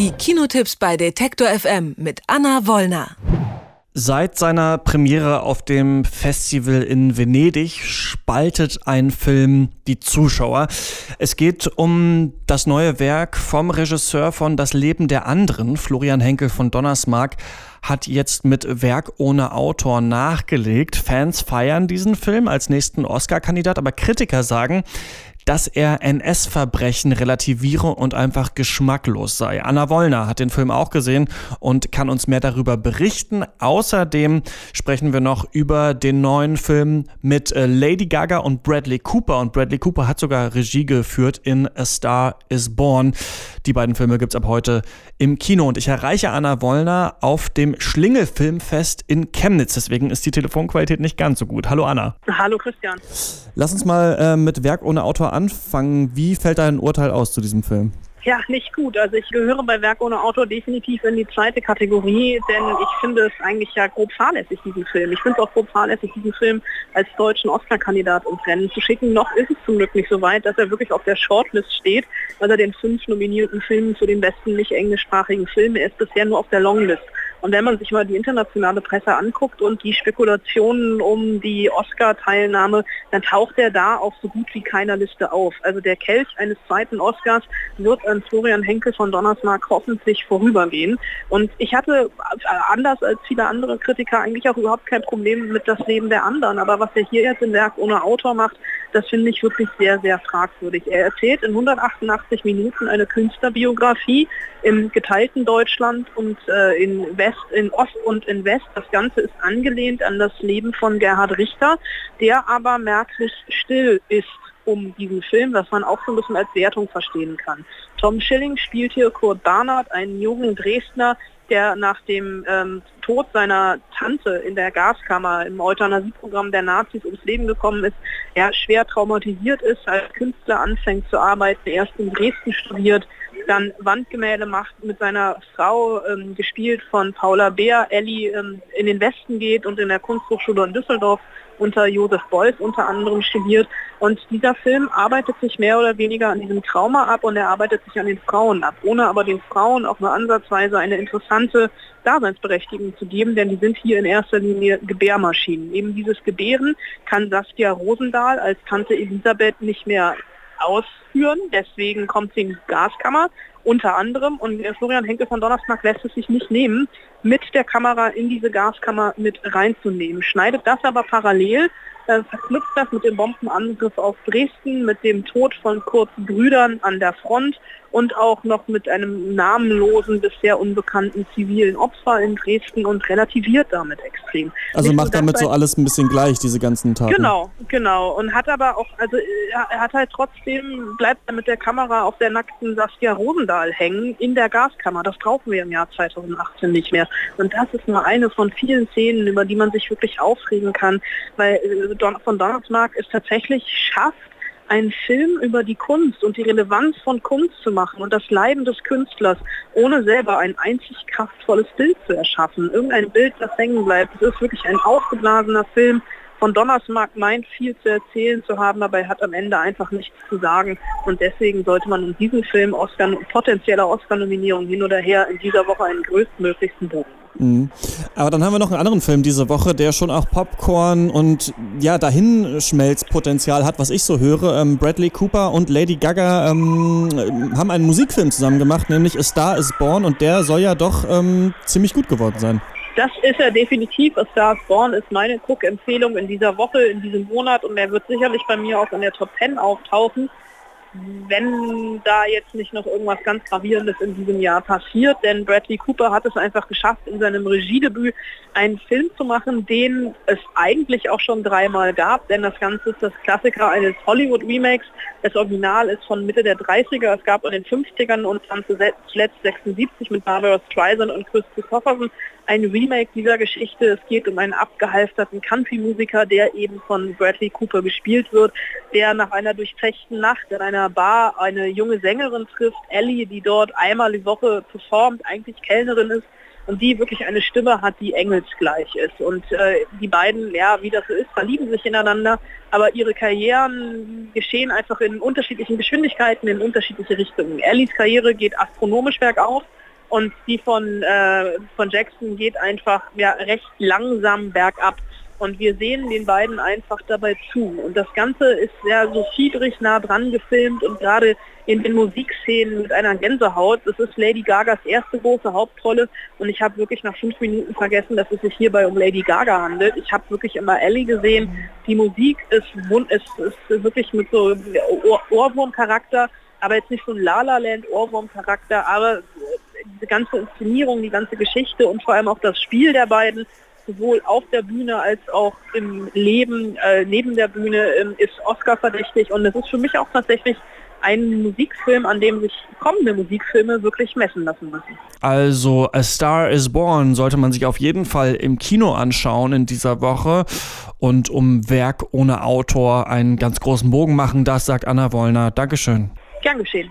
Die Kinotipps bei Detektor FM mit Anna Wollner. Seit seiner Premiere auf dem Festival in Venedig spaltet ein Film die Zuschauer. Es geht um das neue Werk vom Regisseur von Das Leben der anderen, Florian Henkel von Donnersmarck hat jetzt mit Werk ohne Autor nachgelegt. Fans feiern diesen Film als nächsten Oscar-Kandidat, aber Kritiker sagen, dass er NS-Verbrechen relativiere und einfach geschmacklos sei. Anna Wollner hat den Film auch gesehen und kann uns mehr darüber berichten. Außerdem sprechen wir noch über den neuen Film mit äh, Lady Gaga und Bradley Cooper. Und Bradley Cooper hat sogar Regie geführt in A Star is Born. Die beiden Filme gibt es ab heute im Kino. Und ich erreiche Anna Wollner auf dem Schlingelfilmfest in Chemnitz. Deswegen ist die Telefonqualität nicht ganz so gut. Hallo Anna. Hallo Christian. Lass uns mal äh, mit Werk ohne Autor anfangen. Wie fällt dein Urteil aus zu diesem Film? Ja, nicht gut. Also ich gehöre bei Werk ohne Autor definitiv in die zweite Kategorie, denn ich finde es eigentlich ja grob fahrlässig, diesen Film. Ich finde es auch grob fahrlässig, diesen Film als deutschen Oscar-Kandidat ins Rennen zu schicken. Noch ist es zum Glück nicht so weit, dass er wirklich auf der Shortlist steht, weil er den fünf nominierten Filmen für den besten nicht englischsprachigen Film, er ist bisher nur auf der Longlist. Und wenn man sich mal die internationale Presse anguckt und die Spekulationen um die Oscar-Teilnahme, dann taucht er da auf so gut wie keiner Liste auf. Also der Kelch eines zweiten Oscars wird an Florian Henkel von Donnersmarck hoffentlich vorübergehen. Und ich hatte äh, anders als viele andere Kritiker eigentlich auch überhaupt kein Problem mit das Leben der anderen. Aber was er hier jetzt im Werk ohne Autor macht, das finde ich wirklich sehr, sehr fragwürdig. Er erzählt in 188 Minuten eine Künstlerbiografie im geteilten Deutschland und äh, in West, in Ost und in West. Das Ganze ist angelehnt an das Leben von Gerhard Richter, der aber merklich still ist um diesen Film, was man auch so ein bisschen als Wertung verstehen kann. Tom Schilling spielt hier Kurt Barnard, einen jungen Dresdner, der nach dem ähm, Tod seiner Tante in der Gaskammer im Euthanasieprogramm der Nazis ums Leben gekommen ist, er schwer traumatisiert ist, als Künstler anfängt zu arbeiten, erst in Dresden studiert, dann Wandgemälde macht, mit seiner Frau, ähm, gespielt von Paula Beer, Ellie ähm, in den Westen geht und in der Kunsthochschule in Düsseldorf unter Josef Beuys unter anderem studiert. Und dieser Film arbeitet sich mehr oder weniger an diesem Trauma ab und er arbeitet sich an den Frauen ab, ohne aber den Frauen auch nur ansatzweise eine interessante Daseinsberechtigung zu geben, denn die sind hier in erster Linie Gebärmaschinen. Eben dieses Gebären kann Saskia Rosendahl als Tante Elisabeth nicht mehr ausführen. Deswegen kommt sie in die Gaskammer unter anderem. Und Florian Henkel von Donnersmarck lässt es sich nicht nehmen, mit der Kamera in diese Gaskammer mit reinzunehmen. Schneidet das aber parallel äh, verknüpft das mit dem Bombenangriff auf Dresden, mit dem Tod von Kurz Brüdern an der Front und auch noch mit einem namenlosen, bisher unbekannten zivilen Opfer in Dresden und relativiert damit extrem. Also Nicht macht damit so alles ein bisschen gleich, diese ganzen Taten. Genau, genau. Und hat aber auch, also er hat halt trotzdem, bleibt er mit der Kamera auf der nackten Saskia Rosendahl hängen in der Gaskammer. Das brauchen wir im Jahr 2018 nicht mehr. Und das ist nur eine von vielen Szenen, über die man sich wirklich aufregen kann, weil äh, von Donnersmarck es tatsächlich schafft, einen Film über die Kunst und die Relevanz von Kunst zu machen und das Leiden des Künstlers, ohne selber ein einzig kraftvolles Bild zu erschaffen. Irgendein Bild, das hängen bleibt. Es ist wirklich ein aufgeblasener Film. Von Donnersmark meint viel zu erzählen zu haben, aber er hat am Ende einfach nichts zu sagen. Und deswegen sollte man in diesem Film Oscar, potenzieller Oscar-Nominierung hin oder her in dieser Woche einen größtmöglichsten Bogen Mhm. Aber dann haben wir noch einen anderen Film diese Woche, der schon auch Popcorn und ja, Dahinschmelzpotenzial hat, was ich so höre. Ähm, Bradley Cooper und Lady Gaga ähm, haben einen Musikfilm zusammen gemacht, nämlich A Star is Born und der soll ja doch ähm, ziemlich gut geworden sein. Das ist er definitiv. A Star is Born ist meine Cook-Empfehlung in dieser Woche, in diesem Monat. Und er wird sicherlich bei mir auch in der Top 10 auftauchen wenn da jetzt nicht noch irgendwas ganz Gravierendes in diesem Jahr passiert, denn Bradley Cooper hat es einfach geschafft, in seinem Regiedebüt einen Film zu machen, den es eigentlich auch schon dreimal gab, denn das Ganze ist das Klassiker eines Hollywood-Remakes. Das Original ist von Mitte der 30er, es gab in den 50ern und dann zuletzt 76 mit Barbara Streisand und Chris Christopherson ein Remake dieser Geschichte. Es geht um einen abgehalfterten Country-Musiker, der eben von Bradley Cooper gespielt wird, der nach einer durchzechten Nacht in einer Bar eine junge Sängerin trifft, Ellie, die dort einmal die Woche performt, eigentlich Kellnerin ist und die wirklich eine Stimme hat, die engelsgleich ist. Und äh, die beiden, ja, wie das so ist, verlieben sich ineinander, aber ihre Karrieren geschehen einfach in unterschiedlichen Geschwindigkeiten, in unterschiedliche Richtungen. Ellies Karriere geht astronomisch bergauf, Und die von, äh, von Jackson geht einfach ja, recht langsam bergab. Und wir sehen den beiden einfach dabei zu. Und das Ganze ist sehr so fiedrig nah dran gefilmt und gerade in den Musikszenen mit einer Gänsehaut. Das ist Lady Gagas erste große Hauptrolle und ich habe wirklich nach fünf Minuten vergessen, dass es sich hierbei um Lady Gaga handelt. Ich habe wirklich immer Ellie gesehen. Die Musik ist, ist, ist wirklich mit so Ohr Ohrwurmcharakter, aber jetzt nicht so ein La La Land Ohrwurmcharakter, aber diese ganze Inszenierung, die ganze Geschichte und vor allem auch das Spiel der beiden sowohl auf der Bühne als auch im Leben äh, neben der Bühne ähm, ist Oscar verdächtig und es ist für mich auch tatsächlich ein Musikfilm, an dem sich kommende Musikfilme wirklich messen lassen müssen. Also A Star is Born sollte man sich auf jeden Fall im Kino anschauen in dieser Woche und um Werk ohne Autor einen ganz großen Bogen machen, das sagt Anna Wollner. Dankeschön. Gern geschehen.